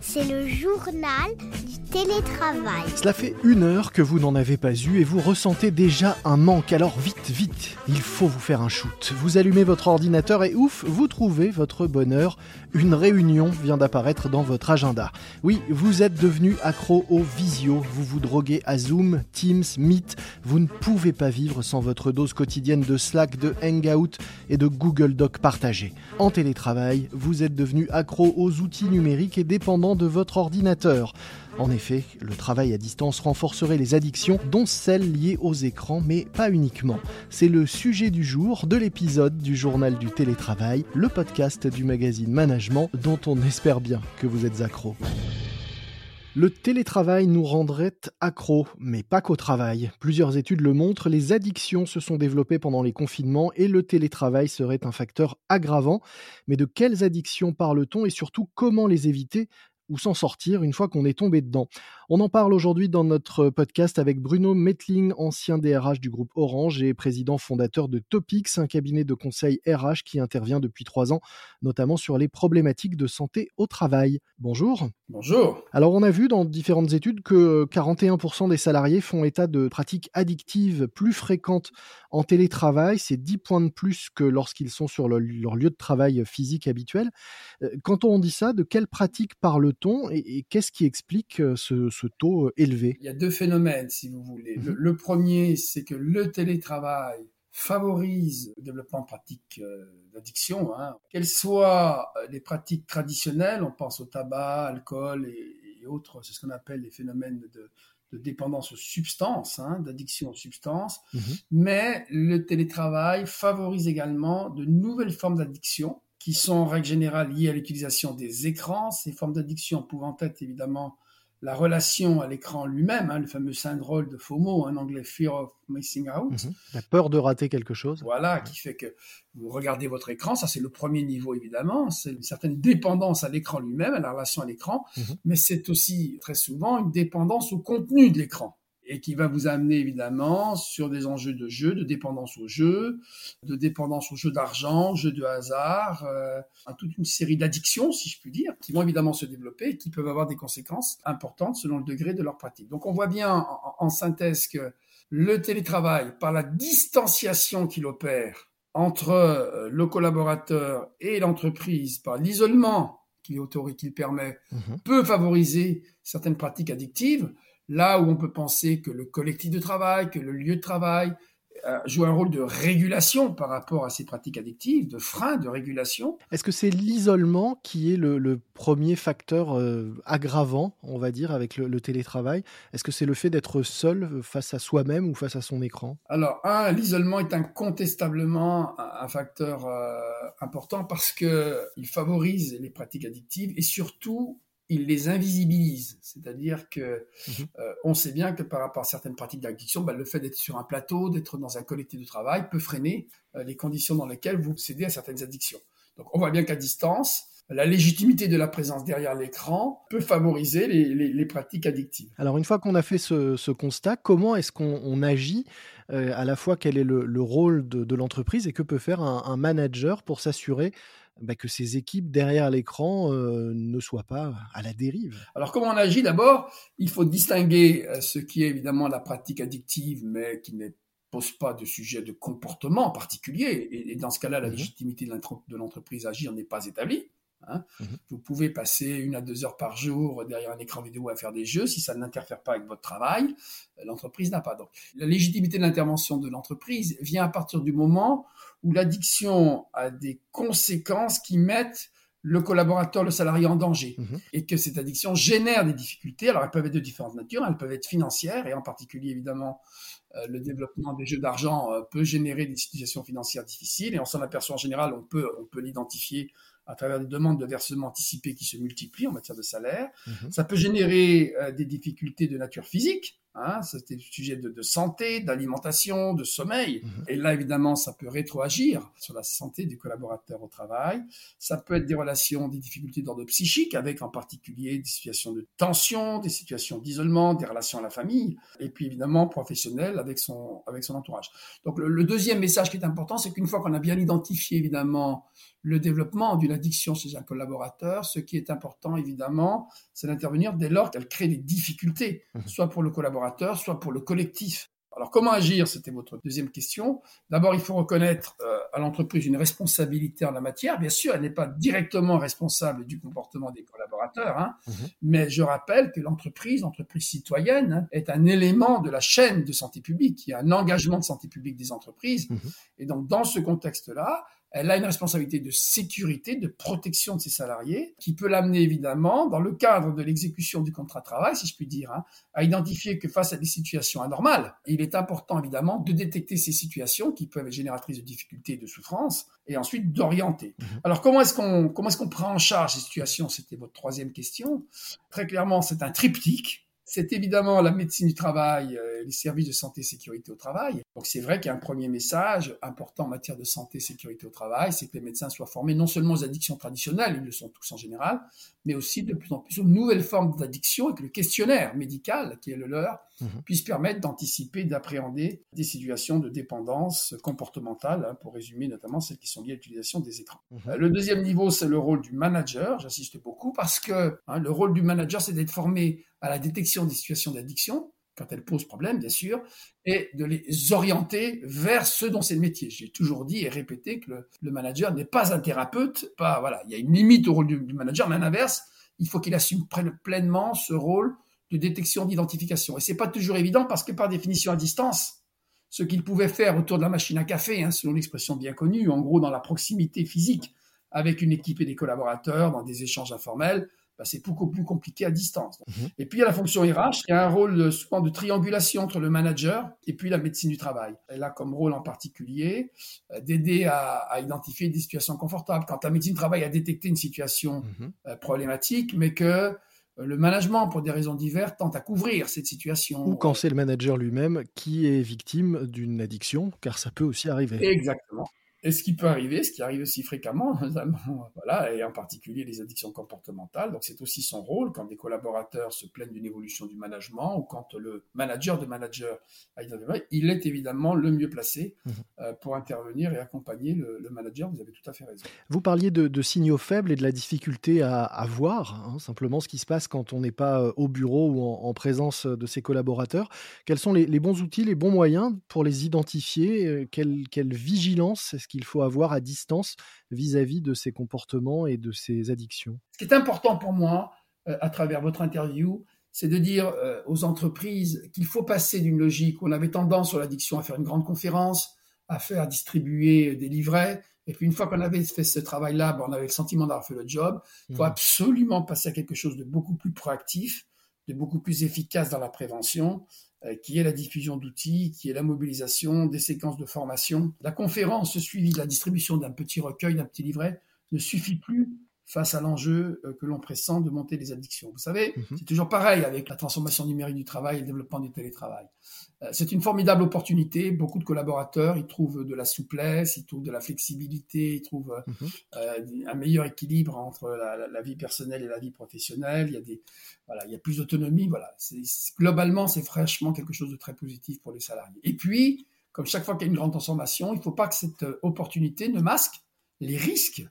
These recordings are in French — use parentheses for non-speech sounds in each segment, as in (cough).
C'est le journal télétravail. Cela fait une heure que vous n'en avez pas eu et vous ressentez déjà un manque. Alors vite, vite, il faut vous faire un shoot. Vous allumez votre ordinateur et ouf, vous trouvez votre bonheur. Une réunion vient d'apparaître dans votre agenda. Oui, vous êtes devenu accro au visio. Vous vous droguez à Zoom, Teams, Meet. Vous ne pouvez pas vivre sans votre dose quotidienne de Slack, de Hangout et de Google Doc partagé. En télétravail, vous êtes devenu accro aux outils numériques et dépendant de votre ordinateur. En effet, le travail à distance renforcerait les addictions, dont celles liées aux écrans, mais pas uniquement. C'est le sujet du jour de l'épisode du journal du télétravail, le podcast du magazine Management, dont on espère bien que vous êtes accro. Le télétravail nous rendrait accros, mais pas qu'au travail. Plusieurs études le montrent, les addictions se sont développées pendant les confinements et le télétravail serait un facteur aggravant. Mais de quelles addictions parle-t-on et surtout comment les éviter? Ou s'en sortir une fois qu'on est tombé dedans. On en parle aujourd'hui dans notre podcast avec Bruno Metling, ancien DRH du groupe Orange et président fondateur de Topix, un cabinet de conseil RH qui intervient depuis trois ans, notamment sur les problématiques de santé au travail. Bonjour. Bonjour. Alors on a vu dans différentes études que 41% des salariés font état de pratiques addictives plus fréquentes en télétravail. C'est 10 points de plus que lorsqu'ils sont sur leur lieu de travail physique habituel. Euh, quand on dit ça, de quelles pratiques parle-t-on et, qu'est-ce qui explique euh, ce, taux euh, élevé Il y a deux phénomènes, si vous voulez. le, mhm. premier, c'est que le télétravail favorise le développement de pratiques d'addiction, hein. qu'elles soient les pratiques traditionnelles, on pense au tabac, alcool et, autres, c'est ce qu'on appelle les phénomènes de, dépendance aux substances, hein, d'addiction aux substances, mhm. mais le télétravail favorise également de nouvelles formes d'addiction qui sont en règle générale liées à l'utilisation des écrans, ces formes d'addiction pouvant être évidemment la relation à l'écran lui-même, hein, le fameux syndrome de FOMO, en anglais Fear of Missing Out. Mhm. La peur de rater quelque chose. Voilà, qui fait que vous regardez votre écran, ça c'est le premier niveau évidemment, c'est une certaine dépendance à l'écran lui-même, à la relation à l'écran, mhm. mais c'est aussi très souvent une dépendance au contenu de l'écran et qui va vous amener évidemment sur des enjeux de jeu, de dépendance au jeu, de dépendance au jeu d'argent, jeu de hasard, euh, toute une série d'addictions, si je puis dire, qui vont évidemment se développer et qui peuvent avoir des conséquences importantes selon le degré de leur pratique. Donc on voit bien en, synthèse que le télétravail, par la distanciation qu'il opère entre euh, le collaborateur et l'entreprise, par l'isolement qu'il autorise, qu'il permet, mhm. peut favoriser certaines pratiques addictives Là où on peut penser que le collectif de travail, que le lieu de travail euh, joue un rôle de régulation par rapport à ces pratiques addictives, de frein, de régulation. Est-ce que c'est l'isolement qui est le, premier facteur euh, aggravant, on va dire, avec le, télétravail? Est-ce que c'est le fait d'être seul face à soi-même ou face à son écran? Alors, un, l'isolement est incontestablement un, facteur euh, important parce qu'il favorise les pratiques addictives et surtout il les invisibilise. C'est-à-dire que mhm. euh, on sait bien que par rapport à certaines pratiques d'addiction, bah, le fait d'être sur un plateau, d'être dans un collectif de travail peut freiner euh, les conditions dans lesquelles vous cédez à certaines addictions. Donc on voit bien qu'à distance, la légitimité de la présence derrière l'écran peut favoriser les, pratiques addictives. Alors une fois qu'on a fait ce, constat, comment est-ce qu'on agit euh, à la fois quel est le, rôle de, l'entreprise et que peut faire un manager pour s'assurer bah, que ces équipes derrière l'écran ne soient pas à la dérive. Alors comment on agit D'abord, il faut distinguer ce qui est évidemment la pratique addictive, mais qui ne pose pas de sujet de comportement particulier. Et, dans ce cas-là, la mmh légitimité de l'entreprise à agir n'est pas établie. Hein. Mmh Vous pouvez passer une à deux heures par jour derrière un écran vidéo à faire des jeux. Si ça n'interfère pas avec votre travail, l'entreprise n'a pas. Donc, la légitimité de l'intervention de l'entreprise vient à partir du moment où l'addiction a des conséquences qui mettent le collaborateur, le salarié en danger, mmh et que cette addiction génère des difficultés. Alors, elles peuvent être de différentes natures, elles peuvent être financières, et en particulier, évidemment, euh, le développement des jeux d'argent euh, peut générer des situations financières difficiles, et on s'en aperçoit en général, on peut, on peut l'identifier à travers des demandes de versement anticipé qui se multiplient en matière de salaire. Mhm. Ça peut générer euh, des difficultés de nature physique. Hein, C'était sujet de, de santé, d'alimentation, de sommeil. Mhm. Et là, évidemment, ça peut rétroagir sur la santé du collaborateur au travail. Ça peut être des relations, des difficultés d'ordre psychique, avec en particulier des situations de tension, des situations d'isolement, des relations à la famille, et puis évidemment professionnelles avec son, avec son entourage. Donc le, le deuxième message qui est important, c'est qu'une fois qu'on a bien identifié évidemment le développement d'une addiction chez un collaborateur. Ce qui est important, évidemment, c'est d'intervenir dès lors qu'elle crée des difficultés, mmh. soit pour le collaborateur, soit pour le collectif. Alors comment agir? C'était votre deuxième question. D'abord, il faut reconnaître euh, à l'entreprise une responsabilité en la matière. Bien sûr, elle n'est pas directement responsable du comportement des collaborateurs, hein, mmh. mais je rappelle que l'entreprise, l'entreprise citoyenne, hein, est un élément de la chaîne de santé publique. Il y a un engagement de santé publique des entreprises. Mmh. Et donc, dans ce contexte-là, elle a une responsabilité de sécurité, de protection de ses salariés, qui peut l'amener évidemment, dans le cadre de l'exécution du contrat de travail, si je puis dire, hein, à identifier que face à des situations anormales, il est important évidemment de détecter ces situations qui peuvent être génératrices de difficultés et de souffrances, et ensuite d'orienter. Mhm. Alors comment est-ce qu'on comment est-ce qu'on prend en charge ces situations? C'était votre troisième question. Très clairement, c'est un triptyque c'est évidemment la médecine du travail, euh, les services de santé et sécurité au travail. Donc c'est vrai qu'il y a un premier message important en matière de santé et sécurité au travail, c'est que les médecins soient formés non seulement aux addictions traditionnelles, ils le sont tous en général, mais aussi de plus en plus aux nouvelles formes d'addiction et que le questionnaire médical, qui est le leur, mhm. puisse permettre d'anticiper, d'appréhender des situations de dépendance comportementale, hein, pour résumer notamment celles qui sont liées à l'utilisation des écrans. Mhm. Euh, le deuxième niveau, c'est le rôle du manager, j'insiste beaucoup, parce que hein, le rôle du manager, c'est d'être formé à la détection des situations d'addiction, quand elles posent problème, bien sûr, et de les orienter vers ce dont c'est le métier. J'ai toujours dit et répété que le, manager n'est pas un thérapeute, pas, voilà, il y a une limite au rôle du, manager, mais à l'inverse, il faut qu'il assume pleinement ce rôle de détection, d'identification. Et c'est pas toujours évident parce que par définition à distance, ce qu'il pouvait faire autour de la machine à café, hein, selon l'expression bien connue, en gros dans la proximité physique avec une équipe et des collaborateurs, dans des échanges informels, bah, c'est beaucoup plus compliqué à distance. Mhm. Et puis il y a la fonction RH qui a un rôle euh, souvent de triangulation entre le manager et puis la médecine du travail. Elle a comme rôle en particulier euh, d'aider à, identifier des situations confortables. Quand la médecine du travail a détecté une situation mhm. euh, problématique, mais que le management, pour des raisons diverses, tente à couvrir cette situation. Ou quand c'est le manager lui-même qui est victime d'une addiction, car ça peut aussi arriver. Exactement. Et ce qui peut arriver, ce qui arrive aussi fréquemment, (laughs) voilà, et en particulier les addictions comportementales. Donc c'est aussi son rôle quand des collaborateurs se plaignent d'une évolution du management ou quand le manager de manager a il est évidemment le mieux placé mmh euh, pour intervenir et accompagner le, manager. Vous avez tout à fait raison. Vous parliez de, signaux faibles et de la difficulté à, voir hein, simplement ce qui se passe quand on n'est pas euh, au bureau ou en, présence de ses collaborateurs. Quels sont les, bons outils, les bons moyens pour les identifier euh, quelle, quelle vigilance est-ce qu'il faut avoir à distance vis-à-vis de ces comportements et de ces addictions Ce qui est important pour moi, euh, à travers votre interview, c'est de dire euh, aux entreprises qu'il faut passer d'une logique où on avait tendance sur l'addiction à faire une grande conférence, à faire distribuer des livrets, et puis une fois qu'on avait fait ce travail-là, ben, on avait le sentiment d'avoir fait le job. Il faut mmh. absolument passer à quelque chose de beaucoup plus proactif, de beaucoup plus efficace dans la prévention, euh, qui est la diffusion d'outils, qui est la mobilisation des séquences de formation. La conférence suivie de la distribution d'un petit recueil, d'un petit livret, ne suffit plus face à l'enjeu euh, que l'on pressent de monter les addictions. Vous savez, mhm. c'est toujours pareil avec la transformation numérique du travail et le développement du télétravail. Euh, c'est une formidable opportunité. Beaucoup de collaborateurs y trouvent de la souplesse, ils trouvent de la flexibilité, ils trouvent mhm. euh, un meilleur équilibre entre la, vie personnelle et la vie professionnelle. Il y a des, voilà, il y a plus d'autonomie. Voilà, globalement, c'est franchement quelque chose de très positif pour les salariés. Et puis, comme chaque fois qu'il y a une grande transformation, il ne faut pas que cette opportunité ne masque les risques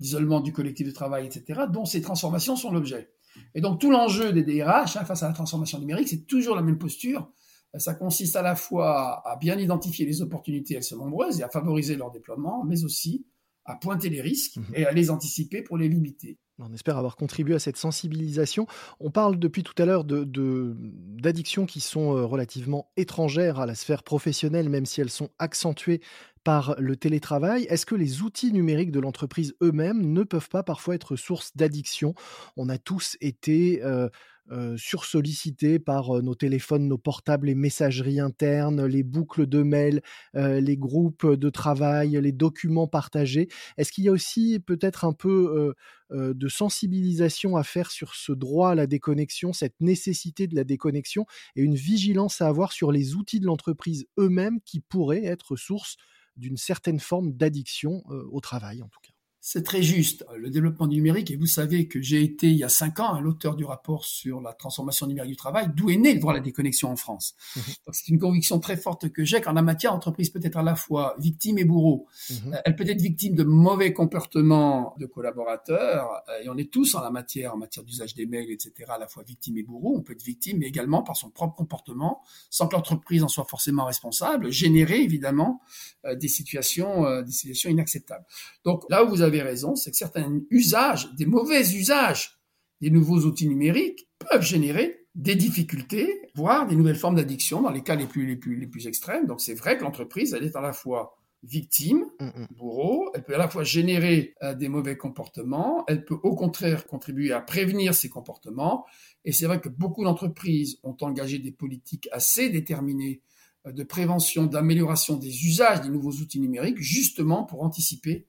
d'isolement du collectif de travail, etc., dont ces transformations sont l'objet. Et donc tout l'enjeu des DRH hein, face à la transformation numérique, c'est toujours la même posture. Ça consiste à la fois à bien identifier les opportunités, elles sont nombreuses, et à favoriser leur déploiement, mais aussi à pointer les risques mhm. et à les anticiper pour les limiter. On espère avoir contribué à cette sensibilisation. On parle depuis tout à l'heure d'addictions de, qui sont euh, relativement étrangères à la sphère professionnelle, même si elles sont accentuées par le télétravail. Est-ce que les outils numériques de l'entreprise eux-mêmes ne peuvent pas parfois être source d'addiction? On a tous été euh, euh, sursollicités par euh, nos téléphones, nos portables, les messageries internes, les boucles de mails, les groupes de travail, les documents partagés. Est-ce qu'il y a aussi peut-être un peu de sensibilisation à faire sur ce droit à la déconnexion, cette nécessité de la déconnexion et une vigilance à avoir sur les outils de l'entreprise eux-mêmes qui pourraient être source d'une certaine forme d'addiction au travail, en tout cas. C'est très juste. Le développement du numérique, et vous savez que j'ai été il y a cinq ans l'auteur du rapport sur la transformation numérique du travail, d'où est né le droit à la déconnexion en France. Mhm. c'est une conviction très forte que j'ai qu'en la matière, l'entreprise peut être à la fois victime et bourreau. Mhm. Elle peut être victime de mauvais comportements de collaborateurs, et on est tous en la matière, en matière d'usage des mails, etc., à la fois victime et bourreau. On peut être victime, mais également par son propre comportement, sans que l'entreprise en soit forcément responsable, générer évidemment euh, des situations, euh, des situations inacceptables. Donc là où vous avez raison, c'est que certains usages, des mauvais usages des nouveaux outils numériques peuvent générer des difficultés, voire des nouvelles formes d'addiction dans les cas les plus, les plus, les plus extrêmes. Donc c'est vrai que l'entreprise, elle est à la fois victime, mm, mm. bourreau, elle peut à la fois générer euh, des mauvais comportements, elle peut au contraire contribuer à prévenir ces comportements. Et c'est vrai que beaucoup d'entreprises ont engagé des politiques assez déterminées euh, de prévention, d'amélioration des usages des nouveaux outils numériques, justement pour anticiper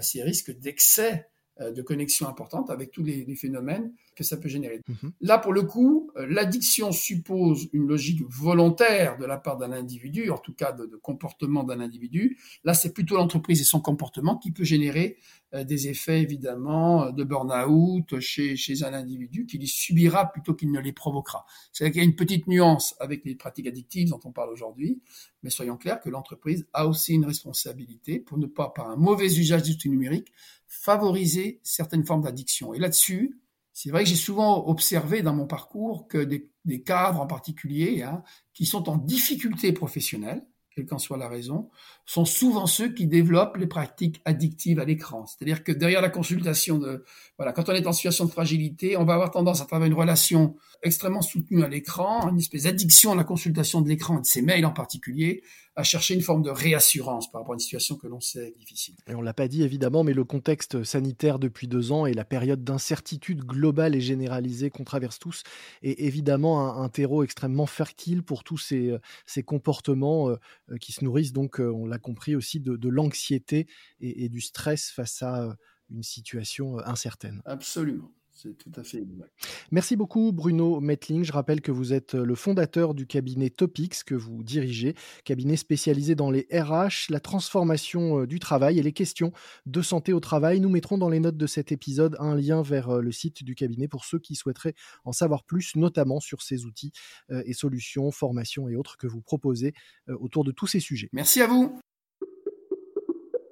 ces risques d'excès euh, de connexion importante avec tous les, phénomènes que ça peut générer. Mhm. Là, pour le coup, euh, l'addiction suppose une logique volontaire de la part d'un individu, en tout cas de, comportement d'un individu. Là, c'est plutôt l'entreprise et son comportement qui peut générer euh, des effets, évidemment, de burn-out chez, chez un individu qui les subira plutôt qu'il ne les provoquera. C'est-à-dire qu'il y a une petite nuance avec les pratiques addictives dont on parle aujourd'hui, mais soyons clairs que l'entreprise a aussi une responsabilité pour ne pas, par un mauvais usage du numérique, favoriser certaines formes d'addiction. Et là-dessus, c'est vrai que j'ai souvent observé dans mon parcours que des, cadres en particulier, hein, qui sont en difficulté professionnelle, quelle qu'en soit la raison, sont souvent ceux qui développent les pratiques addictives à l'écran. C'est-à-dire que derrière la consultation de, voilà, quand on est en situation de fragilité, on va avoir tendance à travers une relation extrêmement soutenue à l'écran, une espèce d'addiction à la consultation de l'écran et de ses mails en particulier, à chercher une forme de réassurance par rapport à une situation que l'on sait difficile. Et on l'a pas dit évidemment, mais le contexte sanitaire depuis deux ans et la période d'incertitude globale et généralisée qu'on traverse tous est évidemment un, terreau extrêmement fertile pour tous ces, ces comportements euh, euh, qui se nourrissent donc, euh, on l'a compris aussi, de, l'anxiété et, et, du stress face à une situation incertaine. Absolument. C'est tout à fait exact. Merci beaucoup Bruno Metling. Je rappelle que vous êtes le fondateur du cabinet Topics que vous dirigez, cabinet spécialisé dans les RH, la transformation euh, du travail et les questions de santé au travail. Nous mettrons dans les notes de cet épisode un lien vers euh, le site du cabinet pour ceux qui souhaiteraient en savoir plus, notamment sur ces outils euh, et solutions, formations et autres que vous proposez autour de tous ces sujets. Merci à vous.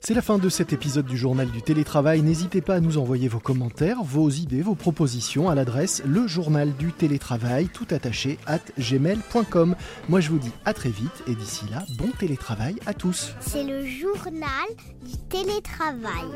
C'est la fin de cet épisode du journal du télétravail. N'hésitez pas à nous envoyer vos commentaires, vos idées, vos propositions à l'adresse le journal du télétravail tout attaché at gmail.com. Moi je vous dis à très vite et d'ici là, bon télétravail à tous. C'est le journal du télétravail.